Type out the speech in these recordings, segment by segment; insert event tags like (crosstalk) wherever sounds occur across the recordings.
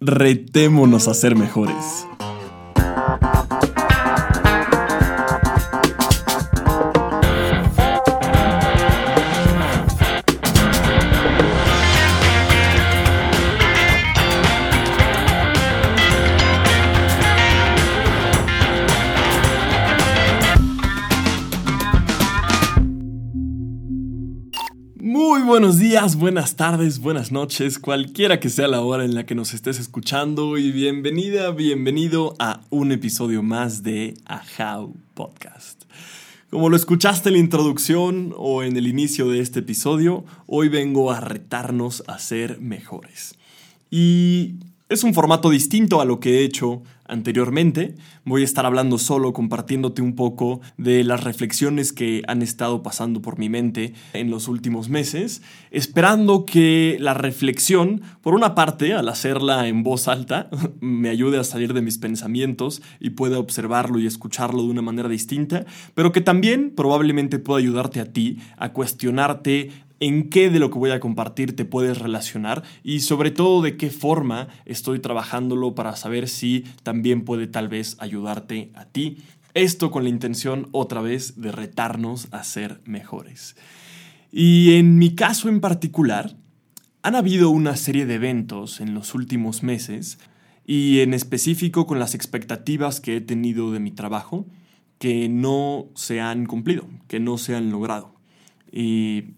retémonos a ser mejores. Buenas tardes, buenas noches, cualquiera que sea la hora en la que nos estés escuchando y bienvenida, bienvenido a un episodio más de A How Podcast. Como lo escuchaste en la introducción o en el inicio de este episodio, hoy vengo a retarnos a ser mejores. Y es un formato distinto a lo que he hecho anteriormente. Voy a estar hablando solo, compartiéndote un poco de las reflexiones que han estado pasando por mi mente en los últimos meses, esperando que la reflexión, por una parte, al hacerla en voz alta, (laughs) me ayude a salir de mis pensamientos y pueda observarlo y escucharlo de una manera distinta, pero que también probablemente pueda ayudarte a ti a cuestionarte en qué de lo que voy a compartir te puedes relacionar y sobre todo de qué forma estoy trabajándolo para saber si también puede tal vez ayudarte a ti. Esto con la intención otra vez de retarnos a ser mejores. Y en mi caso en particular, han habido una serie de eventos en los últimos meses y en específico con las expectativas que he tenido de mi trabajo que no se han cumplido, que no se han logrado. Y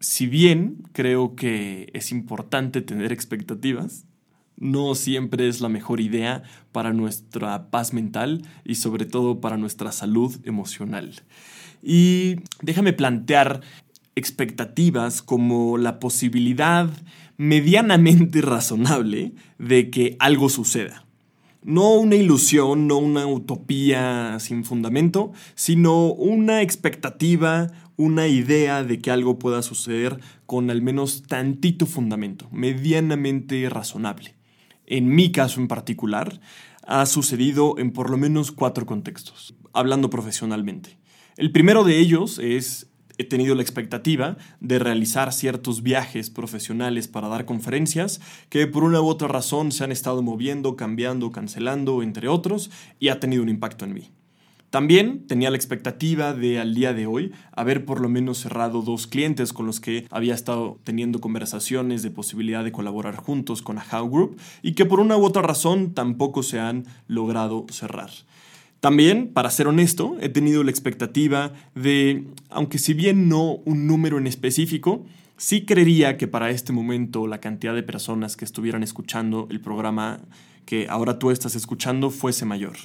si bien creo que es importante tener expectativas, no siempre es la mejor idea para nuestra paz mental y sobre todo para nuestra salud emocional. Y déjame plantear expectativas como la posibilidad medianamente (laughs) razonable de que algo suceda. No una ilusión, no una utopía sin fundamento, sino una expectativa, una idea de que algo pueda suceder con al menos tantito fundamento, medianamente razonable. En mi caso en particular, ha sucedido en por lo menos cuatro contextos, hablando profesionalmente. El primero de ellos es he tenido la expectativa de realizar ciertos viajes profesionales para dar conferencias que por una u otra razón se han estado moviendo, cambiando, cancelando, entre otros, y ha tenido un impacto en mí. También tenía la expectativa de al día de hoy haber por lo menos cerrado dos clientes con los que había estado teniendo conversaciones de posibilidad de colaborar juntos con a Group y que por una u otra razón tampoco se han logrado cerrar. También, para ser honesto, he tenido la expectativa de, aunque si bien no un número en específico, sí creería que para este momento la cantidad de personas que estuvieran escuchando el programa que ahora tú estás escuchando fuese mayor.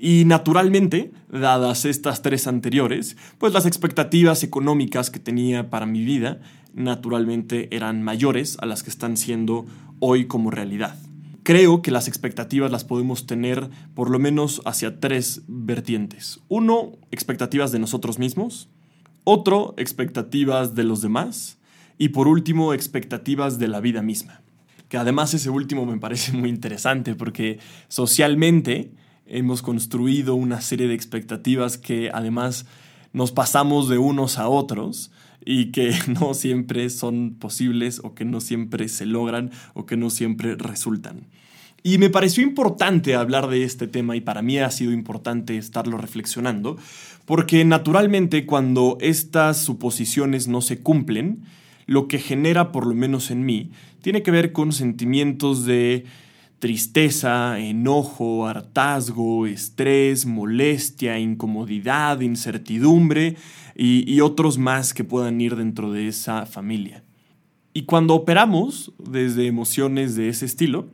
Y naturalmente, dadas estas tres anteriores, pues las expectativas económicas que tenía para mi vida naturalmente eran mayores a las que están siendo hoy como realidad. Creo que las expectativas las podemos tener por lo menos hacia tres vertientes. Uno, expectativas de nosotros mismos. Otro, expectativas de los demás. Y por último, expectativas de la vida misma. Que además ese último me parece muy interesante porque socialmente hemos construido una serie de expectativas que además nos pasamos de unos a otros y que (laughs) no siempre son posibles o que no siempre se logran o que no siempre resultan. Y me pareció importante hablar de este tema y para mí ha sido importante estarlo reflexionando, porque naturalmente cuando estas suposiciones no se cumplen, lo que genera, por lo menos en mí, tiene que ver con sentimientos de tristeza, enojo, hartazgo, estrés, molestia, incomodidad, incertidumbre y, otros más que puedan ir dentro de esa familia. Y cuando operamos desde emociones de ese estilo,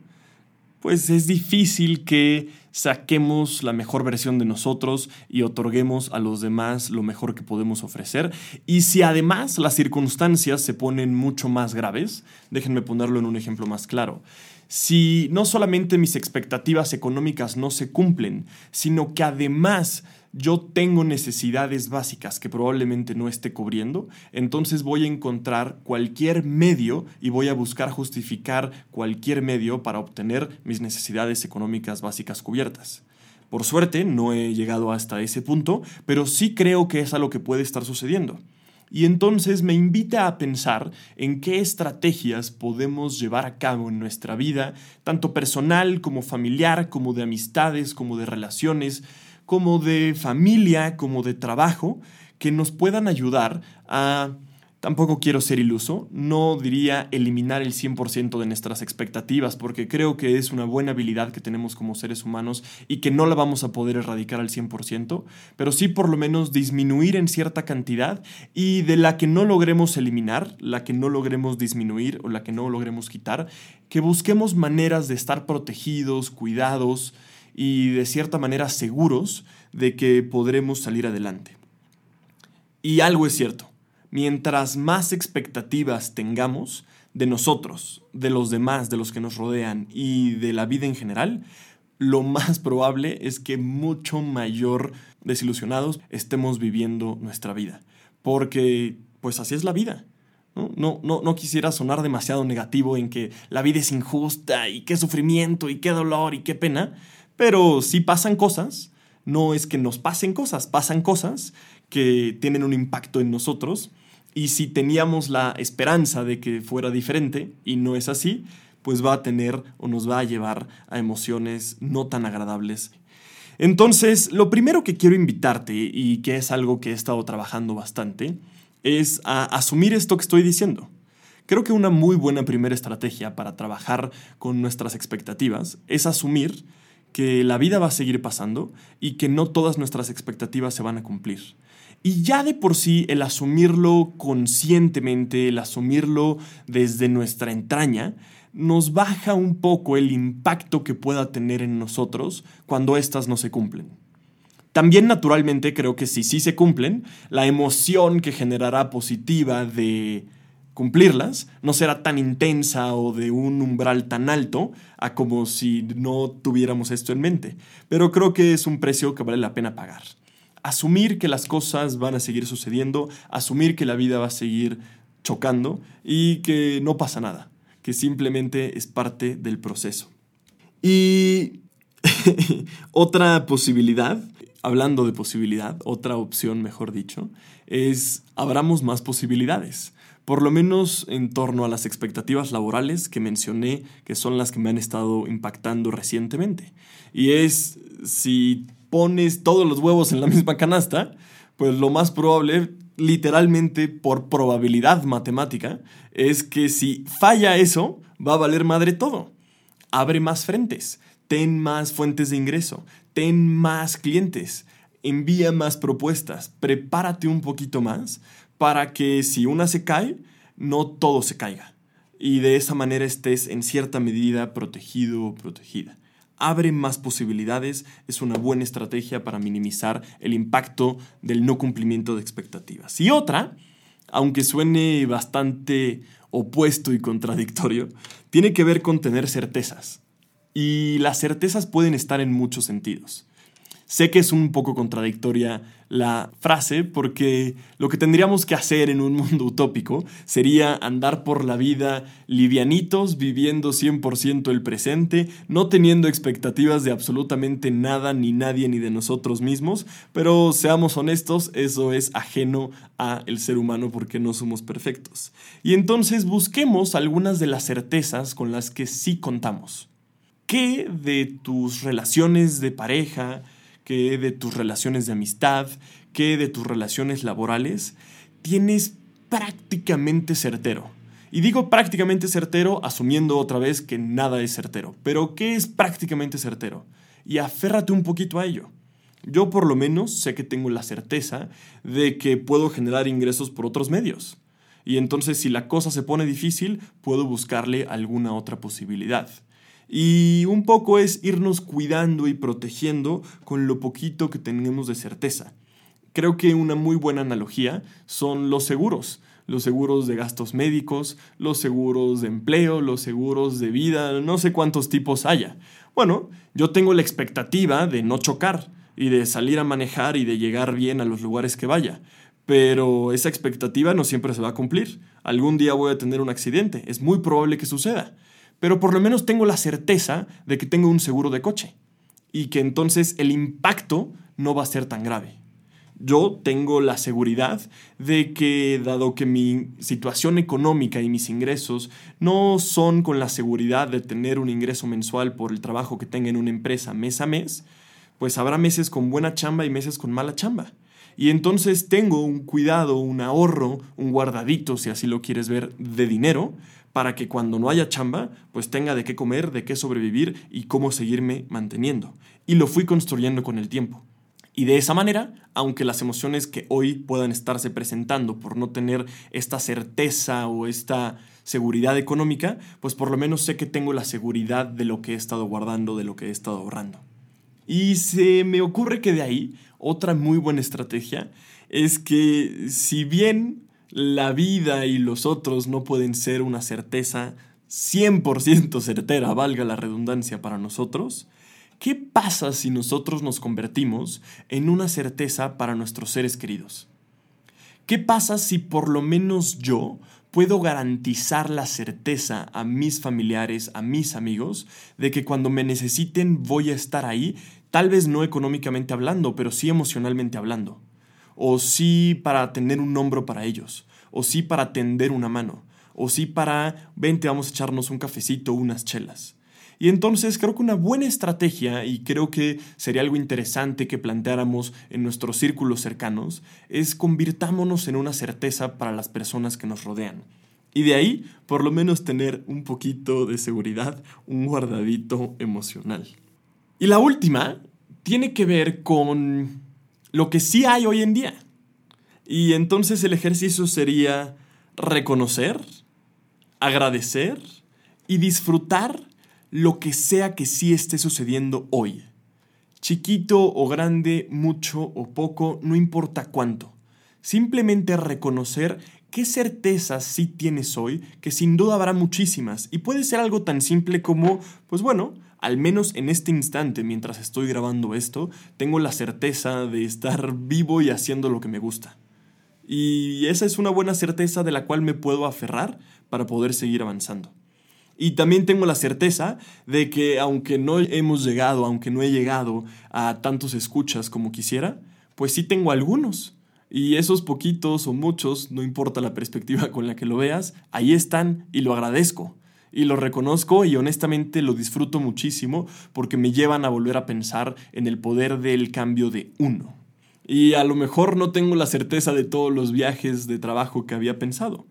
pues es difícil que saquemos la mejor versión de nosotros y otorguemos a los demás lo mejor que podemos ofrecer. Y si además las circunstancias se ponen mucho más graves, déjenme ponerlo en un ejemplo más claro si no solamente mis expectativas económicas no se cumplen, sino que además yo tengo necesidades básicas que probablemente no esté cubriendo, entonces voy a encontrar cualquier medio y voy a buscar justificar cualquier medio para obtener mis necesidades económicas básicas cubiertas. Por suerte no he llegado hasta ese punto, pero sí creo que es a lo que puede estar sucediendo. Y entonces me invita a pensar en qué estrategias podemos llevar a cabo en nuestra vida, tanto personal como familiar, como de amistades, como de relaciones, como de familia, como de trabajo, que nos puedan ayudar a Tampoco quiero ser iluso, no diría eliminar el 100% de nuestras expectativas, porque creo que es una buena habilidad que tenemos como seres humanos y que no la vamos a poder erradicar al 100%, pero sí por lo menos disminuir en cierta cantidad y de la que no logremos eliminar, la que no logremos disminuir o la que no logremos quitar, que busquemos maneras de estar protegidos, cuidados y de cierta manera seguros de que podremos salir adelante. Y algo es cierto mientras más expectativas tengamos de nosotros, de los demás, de los que nos rodean y de la vida en general, lo más probable es que mucho mayor desilusionados estemos viviendo nuestra vida. Porque, pues así es la vida. ¿no? No, no, no quisiera sonar demasiado negativo en que la vida es injusta y qué sufrimiento y qué dolor y qué pena, pero si pasan cosas, no es que nos pasen cosas, pasan cosas que tienen un impacto en nosotros y si teníamos la esperanza de que fuera diferente y no es así, pues va a tener o nos va a llevar a emociones no tan agradables. Entonces, lo primero que quiero invitarte y que es algo que he estado trabajando bastante, es a asumir esto que estoy diciendo. Creo que una muy buena primera estrategia para trabajar con nuestras expectativas es asumir que la vida va a seguir pasando y que no todas nuestras expectativas se van a cumplir. Y ya de por sí el asumirlo conscientemente, el asumirlo desde nuestra entraña, nos baja un poco el impacto que pueda tener en nosotros cuando éstas no se cumplen. También naturalmente creo que si sí se cumplen, la emoción que generará positiva de cumplirlas no será tan intensa o de un umbral tan alto a como si no tuviéramos esto en mente. Pero creo que es un precio que vale la pena pagar asumir que las cosas van a seguir sucediendo, asumir que la vida va a seguir chocando y que no pasa nada, que simplemente es parte del proceso. Y (laughs) otra posibilidad, hablando de posibilidad, otra opción, mejor dicho, es abramos más posibilidades por lo menos en torno a las expectativas laborales que mencioné, que son las que me han estado impactando recientemente. Y es si pones todos los huevos en la misma canasta, pues lo más probable, literalmente por probabilidad matemática, es que si falla eso, va a valer madre todo. Abre más frentes, ten más fuentes de ingreso, ten más clientes, envía más propuestas, prepárate un poquito más para que si una se cae, no todo se caiga. Y de esa manera estés en cierta medida protegido o protegida abre más posibilidades, es una buena estrategia para minimizar el impacto del no cumplimiento de expectativas. Y otra, aunque suene bastante opuesto y contradictorio, tiene que ver con tener certezas. Y las certezas pueden estar en muchos sentidos. Sé que es un poco contradictoria la frase porque lo que tendríamos que hacer en un mundo utópico sería andar por la vida livianitos, viviendo 100% el presente, no teniendo expectativas de absolutamente nada, ni nadie, ni de nosotros mismos, pero seamos honestos, eso es ajeno a el ser humano porque no somos perfectos. Y entonces busquemos algunas de las certezas con las que sí contamos. ¿Qué de tus relaciones de pareja, que de tus relaciones de amistad, que de tus relaciones laborales, tienes prácticamente certero. Y digo prácticamente certero asumiendo otra vez que nada es certero. Pero ¿qué es prácticamente certero? Y aférrate un poquito a ello. Yo por lo menos sé que tengo la certeza de que puedo generar ingresos por otros medios. Y entonces si la cosa se pone difícil, puedo buscarle alguna otra posibilidad. Y un poco es irnos cuidando y protegiendo con lo poquito que tenemos de certeza. Creo que una muy buena analogía son los seguros. Los seguros de gastos médicos, los seguros de empleo, los seguros de vida, no sé cuántos tipos haya. Bueno, yo tengo la expectativa de no chocar y de salir a manejar y de llegar bien a los lugares que vaya. Pero esa expectativa no siempre se va a cumplir. Algún día voy a tener un accidente, es muy probable que suceda pero por lo menos tengo la certeza de que tengo un seguro de coche y que entonces el impacto no va a ser tan grave. Yo tengo la seguridad de que, dado que mi situación económica y mis ingresos no son con la seguridad de tener un ingreso mensual por el trabajo que tenga en una empresa mes a mes, pues habrá meses con buena chamba y meses con mala chamba. Y entonces tengo un cuidado, un ahorro, un guardadito, si así lo quieres ver, de dinero, para que cuando no haya chamba, pues tenga de qué comer, de qué sobrevivir y cómo seguirme manteniendo. Y lo fui construyendo con el tiempo. Y de esa manera, aunque las emociones que hoy puedan estarse presentando por no tener esta certeza o esta seguridad económica, pues por lo menos sé que tengo la seguridad de lo que he estado guardando, de lo que he estado ahorrando. Y se me ocurre que de ahí, otra muy buena estrategia es que si bien la vida y los otros no pueden ser una certeza 100% certera, valga la redundancia para nosotros, ¿Qué pasa si nosotros nos convertimos en una certeza para nuestros seres queridos? ¿Qué pasa si por lo menos yo puedo garantizar la certeza a mis familiares, a mis amigos, de que cuando me necesiten voy a estar ahí, tal vez no económicamente hablando, pero sí emocionalmente hablando? O sí para tener un hombro para ellos, o sí para tender una mano, o sí para, vente, vamos a echarnos un cafecito, unas chelas. Y entonces creo que una buena estrategia, y creo que sería algo interesante que planteáramos en nuestros círculos cercanos, es convirtámonos en una certeza para las personas que nos rodean. Y de ahí, por lo menos, tener un poquito de seguridad, un guardadito emocional. Y la última tiene que ver con lo que sí hay hoy en día. Y entonces el ejercicio sería reconocer, agradecer y disfrutar lo que sea que sí esté sucediendo hoy. Chiquito o grande, mucho o poco, no importa cuánto. Simplemente reconocer qué certezas sí tienes hoy, que sin duda habrá muchísimas, y puede ser algo tan simple como, pues bueno, al menos en este instante, mientras estoy grabando esto, tengo la certeza de estar vivo y haciendo lo que me gusta. Y esa es una buena certeza de la cual me puedo aferrar para poder seguir avanzando. Y también tengo la certeza de que aunque no hemos llegado, aunque no he llegado a tantos escuchas como quisiera, pues sí tengo algunos. Y esos poquitos o muchos, no importa la perspectiva con la que lo veas, ahí están y lo agradezco. Y lo reconozco y honestamente lo disfruto muchísimo porque me llevan a volver a pensar en el poder del cambio de uno. Y a lo mejor no tengo la certeza de todos los viajes de trabajo que había pensado,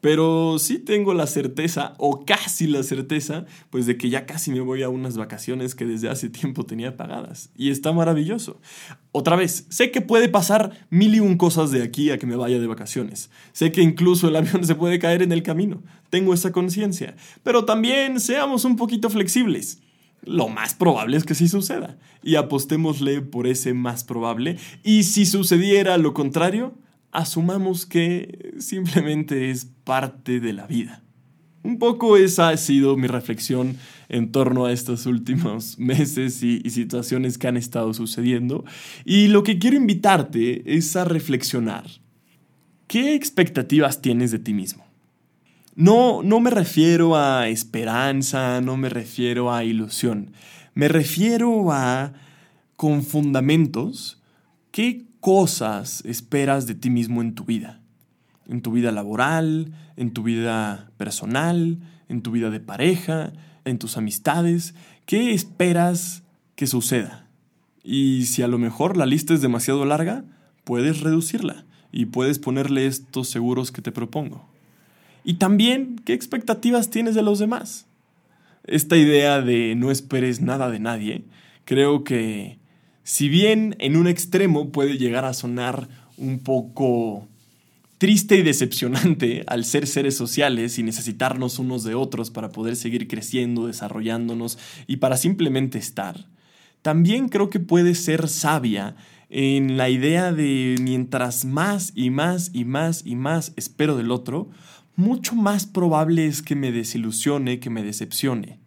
pero sí tengo la certeza, o casi la certeza, pues de que ya casi me voy a unas vacaciones que desde hace tiempo tenía pagadas. Y está maravilloso. Otra vez, sé que puede pasar mil y un cosas de aquí a que me vaya de vacaciones. Sé que incluso el avión (laughs) se puede caer en el camino. Tengo esa conciencia. Pero también seamos un poquito flexibles. Lo más probable es que sí suceda. Y apostémosle por ese más probable. Y si sucediera lo contrario, asumamos que simplemente es parte de la vida. Un poco esa ha sido mi reflexión en torno a estos últimos (laughs) meses y, situaciones que han estado sucediendo. Y lo que quiero invitarte es a reflexionar. ¿Qué expectativas tienes de ti mismo? No, no me refiero a esperanza, no me refiero a ilusión. Me refiero a, con fundamentos, ¿qué cosas esperas de ti mismo en tu vida. En tu vida laboral, en tu vida personal, en tu vida de pareja, en tus amistades. ¿Qué esperas que suceda? Y si a lo mejor la lista es demasiado larga, puedes reducirla y puedes ponerle estos seguros que te propongo. Y también, ¿qué expectativas tienes de los demás? Esta idea de no esperes nada de nadie, creo que si bien en un extremo puede llegar a sonar un poco triste y decepcionante al ser seres sociales y necesitarnos unos de otros para poder seguir creciendo, desarrollándonos y para simplemente estar, también creo que puede ser sabia en la idea de mientras más y más y más y más espero del otro, mucho más probable es que me desilusione, que me decepcione.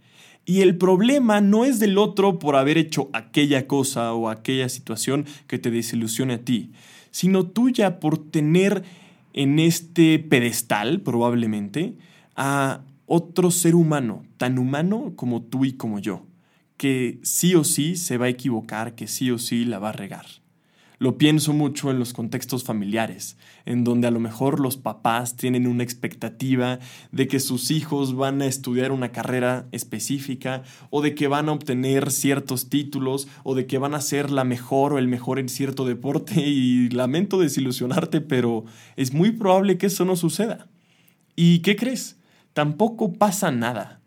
Y el problema no es del otro por haber hecho aquella cosa o aquella situación que te desilusione a ti, sino tuya por tener en este pedestal, probablemente, a otro ser humano, tan humano como tú y como yo, que sí o sí se va a equivocar, que sí o sí la va a regar. Lo pienso mucho en los contextos familiares, en donde a lo mejor los papás tienen una expectativa de que sus hijos van a estudiar una carrera específica o de que van a obtener ciertos títulos o de que van a ser la mejor o el mejor en cierto deporte (laughs) y lamento desilusionarte, pero es muy probable que eso no suceda. ¿Y qué crees? Tampoco pasa nada.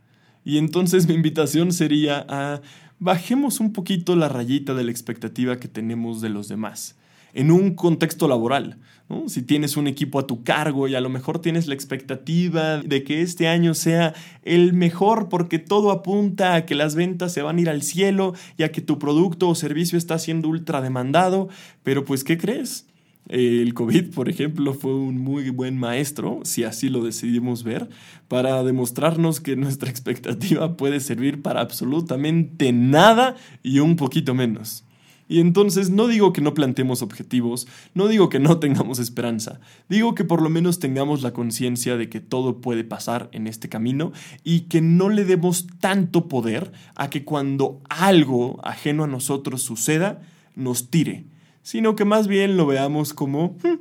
Y entonces mi invitación sería a bajemos un poquito la rayita de la expectativa que tenemos de los demás. En un contexto laboral, si tienes un equipo a tu cargo y a lo mejor tienes la expectativa de que este año sea el mejor porque todo apunta a que las ventas se van a ir al cielo y a que tu producto o servicio está siendo ultra demandado, pero pues ¿qué crees? El COVID, por ejemplo, fue un muy buen maestro, si así lo decidimos ver, para demostrarnos que nuestra (laughs) expectativa puede servir para absolutamente nada y un poquito menos. Y entonces no digo que no planteemos objetivos, no digo que no (laughs) tengamos esperanza, digo que por lo menos tengamos la conciencia de que todo puede pasar en este camino y que no le demos tanto poder a que cuando algo ajeno a nosotros suceda, nos tire sino que más bien lo veamos como hmm,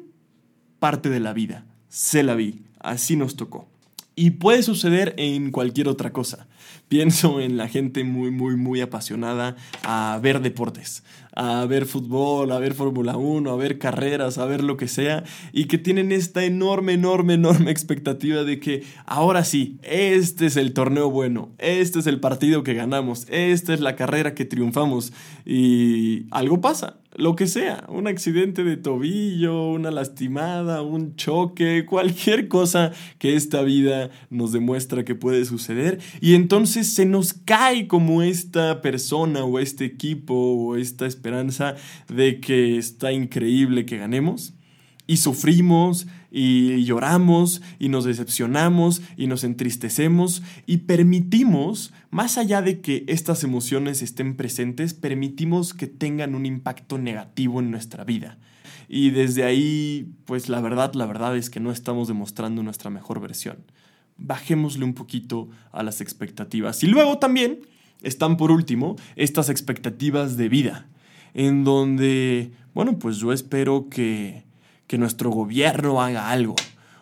parte de la vida. Se la vi, así nos tocó. Y puede suceder en cualquier otra cosa. Pienso en la gente muy, muy, muy apasionada a ver deportes, a ver fútbol, a ver Fórmula 1, a ver carreras, a ver lo que sea, y que tienen esta enorme, enorme, enorme expectativa de que ahora sí, este es el torneo bueno, este es el partido que ganamos, esta es la carrera que triunfamos, y algo pasa, lo que sea, un accidente de tobillo, una lastimada, un choque, cualquier cosa que esta vida nos demuestra que puede suceder, y entonces se nos cae como esta persona o este equipo o esta esperanza de que está increíble que ganemos. Y sufrimos y lloramos y nos decepcionamos y nos entristecemos y permitimos, más allá de que estas emociones estén presentes, permitimos que tengan un impacto negativo en nuestra vida. Y desde ahí, pues la verdad, la verdad es que no estamos demostrando nuestra mejor versión. Bajémosle un poquito a las expectativas. Y luego también están por último estas expectativas de vida en donde, bueno, pues yo espero que, que nuestro gobierno haga algo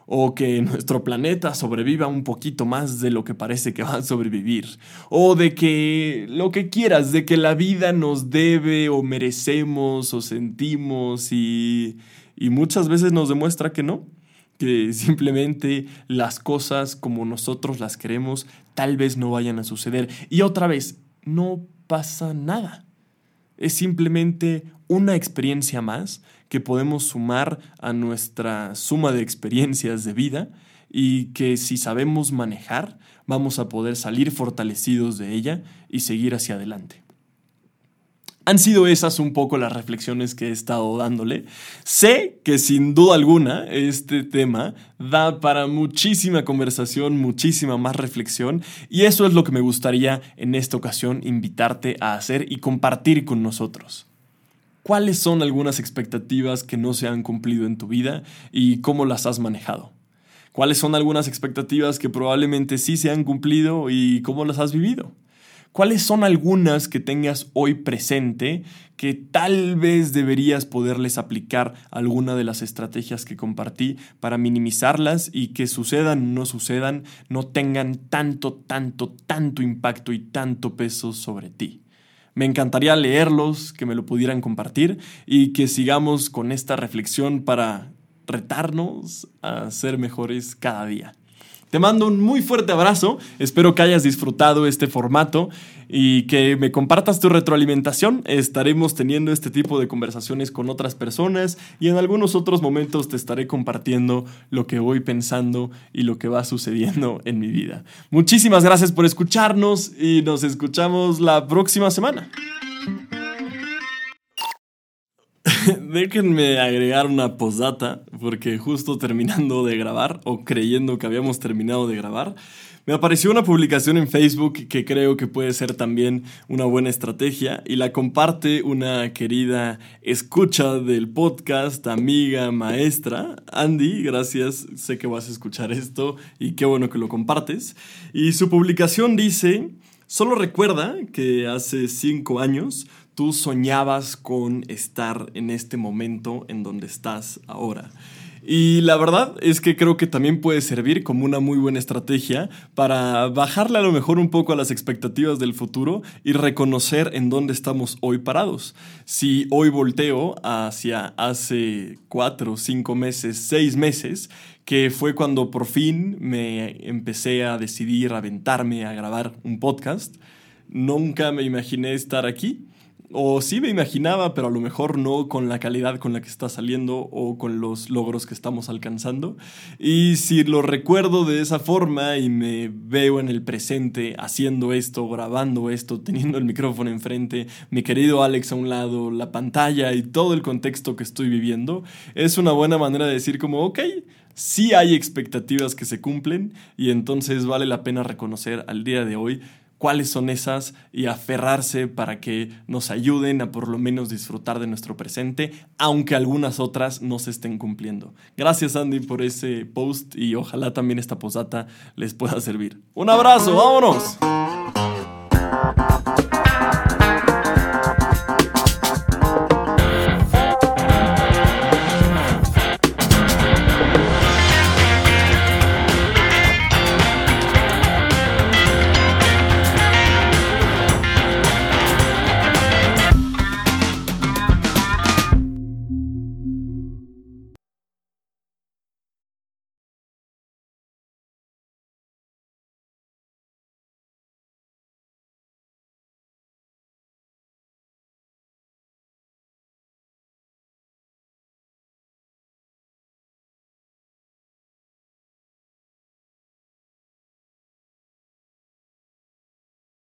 o que nuestro planeta sobreviva un poquito más de lo que parece que va a sobrevivir, o de que lo que quieras, de que la vida nos debe o merecemos o sentimos y, y muchas veces nos demuestra que no, que (laughs) simplemente las cosas como nosotros las queremos tal vez no vayan a suceder. Y otra vez, no pasa nada es simplemente una experiencia más que podemos sumar a nuestra suma de experiencias de vida y que si sabemos manejar vamos a poder salir fortalecidos de ella y seguir hacia adelante. Han sido esas un poco las reflexiones que he estado dándole. Sé que sin duda alguna este tema da para muchísima conversación, muchísima más reflexión y eso es lo que me gustaría en esta ocasión invitarte a hacer y compartir con nosotros. ¿Cuáles son algunas expectativas que no se han cumplido en tu vida y cómo las has manejado? ¿Cuáles son algunas expectativas que probablemente sí se han cumplido y cómo las has vivido? ¿Cuáles son algunas que tengas hoy presente que tal vez deberías poderles aplicar alguna de las estrategias que compartí para minimizarlas y que sucedan o no sucedan, no tengan tanto, tanto, tanto impacto y tanto peso sobre ti? Me encantaría leerlos, que me lo pudieran compartir y que sigamos con esta reflexión para retarnos a ser mejores cada día. Te mando un muy fuerte abrazo, espero que hayas disfrutado este formato y que me compartas tu retroalimentación. Estaremos teniendo este tipo de conversaciones con otras personas y en algunos otros momentos te estaré compartiendo lo que voy pensando y lo que va sucediendo en mi vida. Muchísimas gracias por escucharnos y nos escuchamos la próxima semana. (laughs) Déjenme agregar una postdata, porque justo terminando de grabar, o creyendo que habíamos terminado de grabar, me apareció una publicación en Facebook que creo que puede ser también una buena estrategia y la comparte una querida escucha del podcast, amiga, maestra, Andy, gracias, sé que vas a escuchar esto y qué bueno que lo compartes. Y su publicación dice, Solo recuerda que hace cinco años tú soñabas con estar en este momento en donde estás ahora. Y la verdad es que creo que también puede servir como una muy buena estrategia para bajarle a lo mejor un poco a las expectativas del futuro y reconocer en dónde estamos hoy parados. Si hoy volteo hacia hace cuatro, cinco meses, seis meses, que fue cuando por fin me empecé a decidir aventarme a grabar un podcast, nunca me imaginé estar aquí o sí me imaginaba, pero a lo mejor no con la calidad con la que está saliendo o con los logros que estamos alcanzando. Y si lo recuerdo de esa forma y me veo en el presente haciendo esto, grabando esto, teniendo el micrófono enfrente, mi querido Alex a un lado, la pantalla y todo el contexto que estoy viviendo, es una buena manera de decir como, ok, sí hay expectativas que se cumplen y entonces vale la pena reconocer al día de hoy cuáles son esas y aferrarse para que nos ayuden a por lo menos disfrutar de nuestro presente, aunque algunas otras no se estén cumpliendo. Gracias Andy por ese post y ojalá también esta posata les pueda servir. Un abrazo, vámonos.